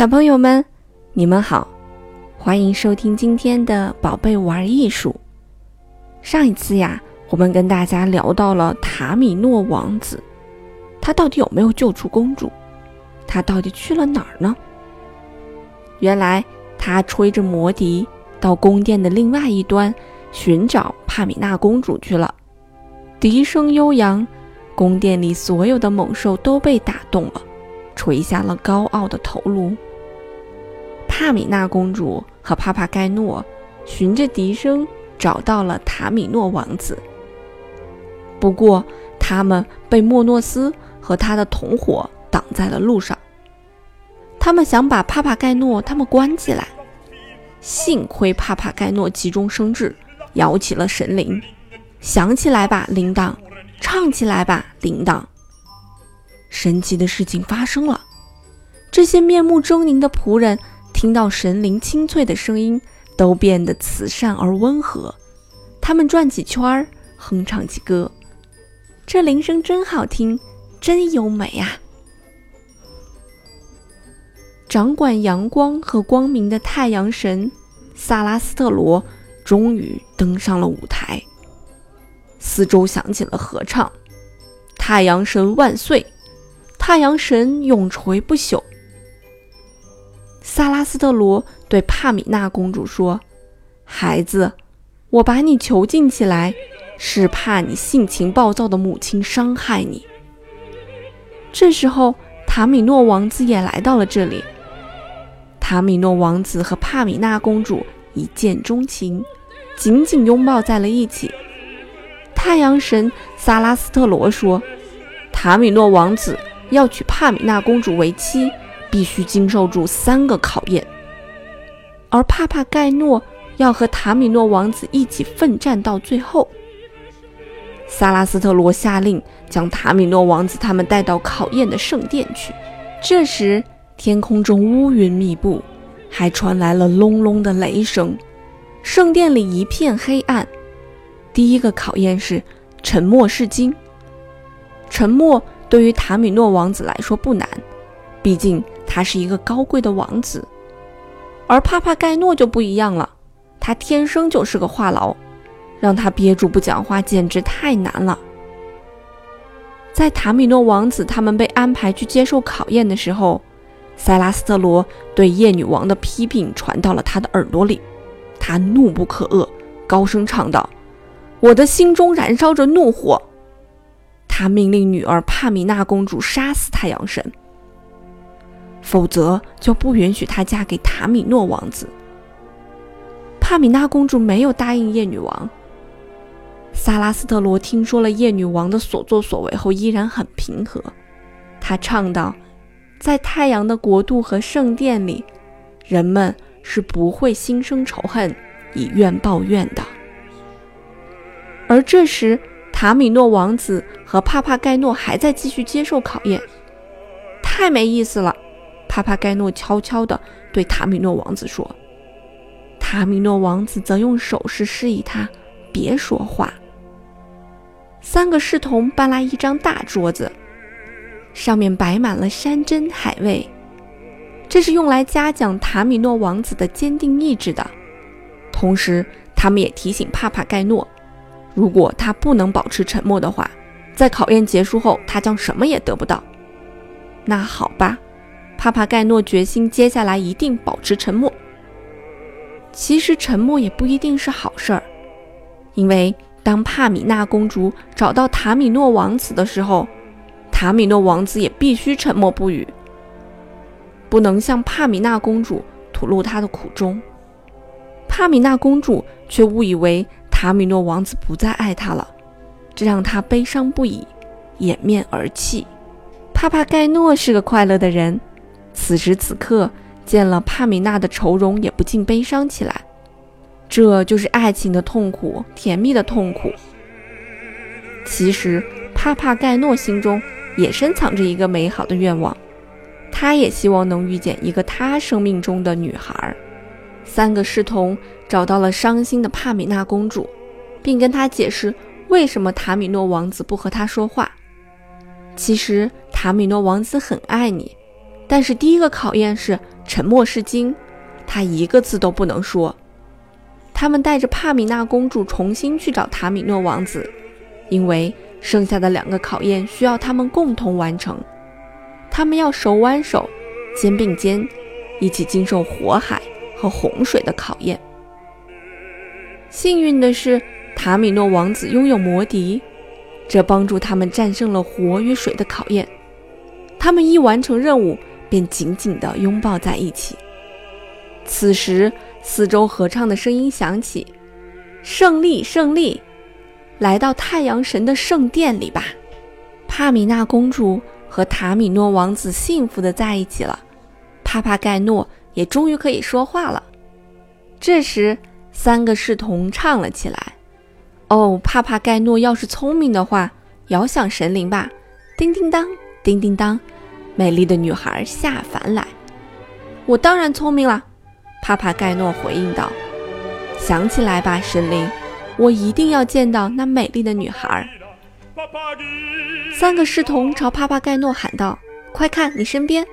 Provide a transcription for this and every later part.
小朋友们，你们好，欢迎收听今天的宝贝玩艺术。上一次呀，我们跟大家聊到了塔米诺王子，他到底有没有救出公主？他到底去了哪儿呢？原来他吹着魔笛到宫殿的另外一端寻找帕米娜公主去了。笛声悠扬，宫殿里所有的猛兽都被打动了。垂下了高傲的头颅。帕米娜公主和帕帕盖诺循着笛声找到了塔米诺王子。不过，他们被莫诺斯和他的同伙挡在了路上。他们想把帕帕盖诺他们关起来，幸亏帕帕盖诺急中生智，摇起了神铃，响起来吧，铃铛；唱起来吧，铃铛。神奇的事情发生了，这些面目狰狞的仆人听到神灵清脆的声音，都变得慈善而温和。他们转几圈儿，哼唱起歌。这铃声真好听，真优美啊！掌管阳光和光明的太阳神萨拉斯特罗终于登上了舞台，四周响起了合唱：“太阳神万岁！”太阳神永垂不朽。萨拉斯特罗对帕米娜公主说：“孩子，我把你囚禁起来，是怕你性情暴躁的母亲伤害你。”这时候，塔米诺王子也来到了这里。塔米诺王子和帕米娜公主一见钟情，紧紧拥抱在了一起。太阳神萨拉斯特罗说：“塔米诺王子。”要娶帕米娜公主为妻，必须经受住三个考验。而帕帕盖诺要和塔米诺王子一起奋战到最后。萨拉斯特罗下令将塔米诺王子他们带到考验的圣殿去。这时，天空中乌云密布，还传来了隆隆的雷声，圣殿里一片黑暗。第一个考验是沉默是金。沉默。对于塔米诺王子来说不难，毕竟他是一个高贵的王子。而帕帕盖诺就不一样了，他天生就是个话痨，让他憋住不讲话简直太难了。在塔米诺王子他们被安排去接受考验的时候，塞拉斯特罗对夜女王的批评传到了他的耳朵里，他怒不可遏，高声唱道：“我的心中燃烧着怒火。”他命令女儿帕米娜公主杀死太阳神，否则就不允许她嫁给塔米诺王子。帕米娜公主没有答应夜女王。萨拉斯特罗听说了夜女王的所作所为后，依然很平和。他唱道：“在太阳的国度和圣殿里，人们是不会心生仇恨，以怨报怨的。”而这时。塔米诺王子和帕帕盖诺还在继续接受考验，太没意思了。帕帕盖诺悄悄地对塔米诺王子说，塔米诺王子则用手势示意他别说话。三个侍童搬来一张大桌子，上面摆满了山珍海味，这是用来嘉奖塔米诺王子的坚定意志的。同时，他们也提醒帕帕盖诺。如果他不能保持沉默的话，在考验结束后，他将什么也得不到。那好吧，帕帕盖诺决心接下来一定保持沉默。其实沉默也不一定是好事儿，因为当帕米娜公主找到塔米诺王子的时候，塔米诺王子也必须沉默不语，不能向帕米娜公主吐露他的苦衷。帕米娜公主却误以为。塔米诺王子不再爱她了，这让她悲伤不已，掩面而泣。帕帕盖诺是个快乐的人，此时此刻见了帕米娜的愁容，也不禁悲伤起来。这就是爱情的痛苦，甜蜜的痛苦。其实帕帕盖诺心中也深藏着一个美好的愿望，他也希望能遇见一个他生命中的女孩。三个侍童找到了伤心的帕米娜公主，并跟她解释为什么塔米诺王子不和她说话。其实塔米诺王子很爱你，但是第一个考验是沉默是金，他一个字都不能说。他们带着帕米娜公主重新去找塔米诺王子，因为剩下的两个考验需要他们共同完成。他们要手挽手、肩并肩，一起经受火海和洪水的考验。幸运的是，塔米诺王子拥有魔笛，这帮助他们战胜了火与水的考验。他们一完成任务，便紧紧地拥抱在一起。此时，四周合唱的声音响起：“胜利，胜利！来到太阳神的圣殿里吧！”帕米娜公主和塔米诺王子幸福地在一起了。帕帕盖诺也终于可以说话了。这时，三个侍童唱了起来：“哦，帕帕盖诺要是聪明的话，遥想神灵吧！叮叮当，叮叮当，美丽的女孩下凡来。我当然聪明了。”帕帕盖诺回应道：“想起来吧，神灵，我一定要见到那美丽的女孩。”三个侍童朝帕帕盖诺喊道：“快看，你身边！”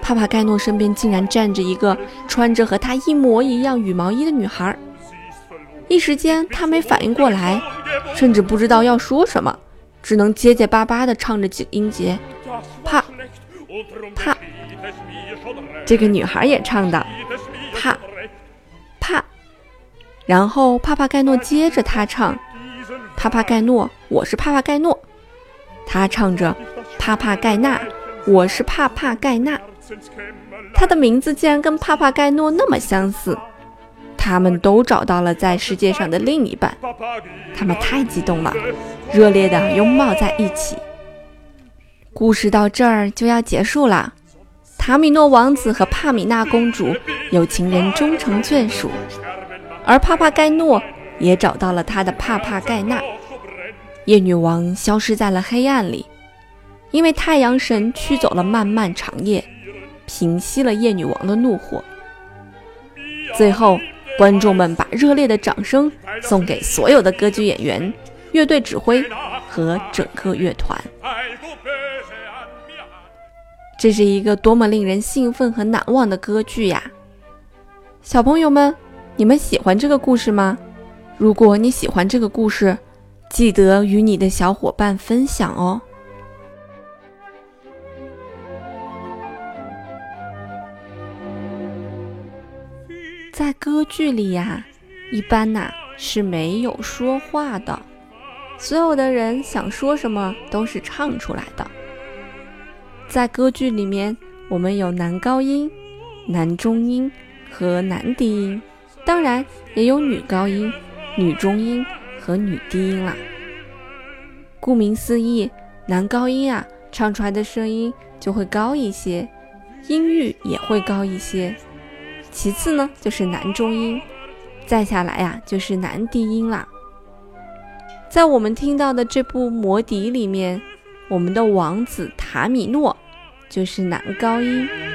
帕帕盖诺身边竟然站着一个穿着和他一模一样羽毛衣的女孩。一时间，他没反应过来，甚至不知道要说什么，只能结结巴巴地唱着几个音节：“，帕。”这个女孩也唱的。帕，帕，然后帕帕盖诺接着他唱：“帕帕盖诺，我是帕帕盖诺。”他唱着：“帕帕盖纳，我是帕帕盖纳。”他的名字竟然跟帕帕盖诺那么相似，他们都找到了在世界上的另一半，他们太激动了，热烈的拥抱在一起。故事到这儿就要结束了。塔米诺王子和帕米娜公主有情人终成眷属，而帕帕盖诺也找到了他的帕帕盖纳。夜女王消失在了黑暗里，因为太阳神驱走了漫漫长夜，平息了夜女王的怒火。最后，观众们把热烈的掌声送给所有的歌剧演员、乐队指挥和整个乐团。这是一个多么令人兴奋和难忘的歌剧呀！小朋友们，你们喜欢这个故事吗？如果你喜欢这个故事，记得与你的小伙伴分享哦。在歌剧里呀，一般呐是没有说话的，所有的人想说什么都是唱出来的。在歌剧里面，我们有男高音、男中音和男低音，当然也有女高音、女中音和女低音啦。顾名思义，男高音啊，唱出来的声音就会高一些，音域也会高一些。其次呢，就是男中音，再下来呀，就是男低音啦。在我们听到的这部《魔笛》里面。我们的王子塔米诺就是男高音。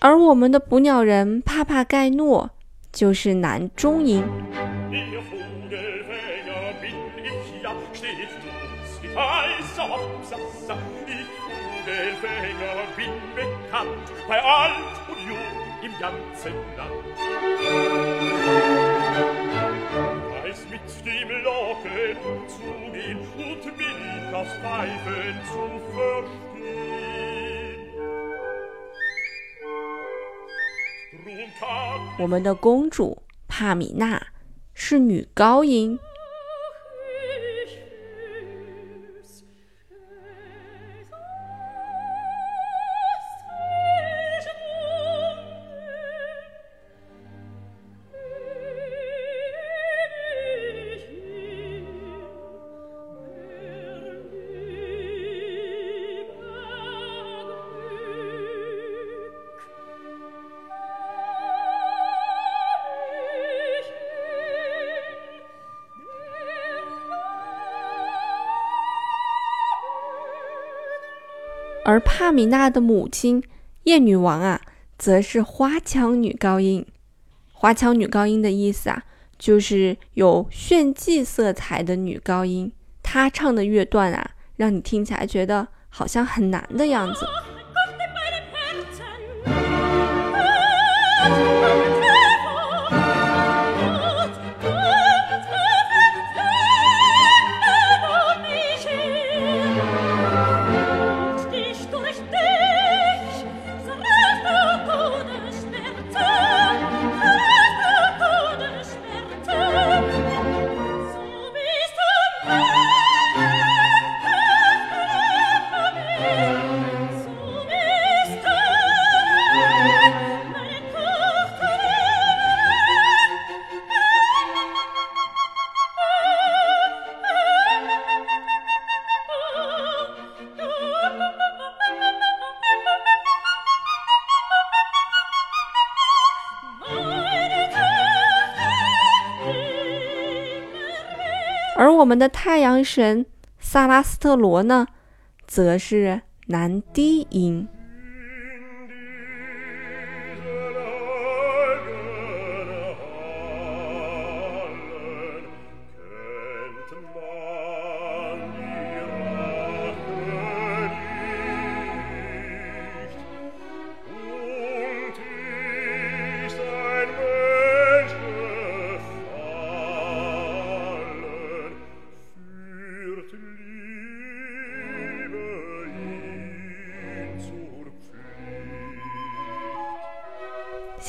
而我们的捕鸟人帕帕盖诺就是男中音。我们的公主帕米娜是女高音。而帕米娜的母亲叶女王啊，则是花腔女高音。花腔女高音的意思啊，就是有炫技色彩的女高音。她唱的乐段啊，让你听起来觉得好像很难的样子。我们的太阳神萨拉斯特罗呢，则是男低音。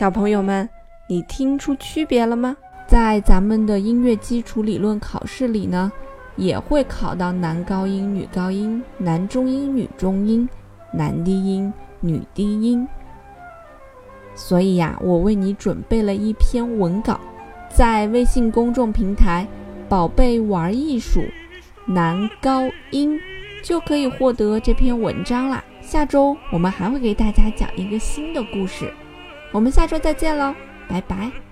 小朋友们，你听出区别了吗？在咱们的音乐基础理论考试里呢，也会考到男高音、女高音、男中音、女中音、男低音、女低音。所以呀，我为你准备了一篇文稿，在微信公众平台“宝贝玩艺术”男高音就可以获得这篇文章啦。下周我们还会给大家讲一个新的故事。我们下周再见喽，拜拜。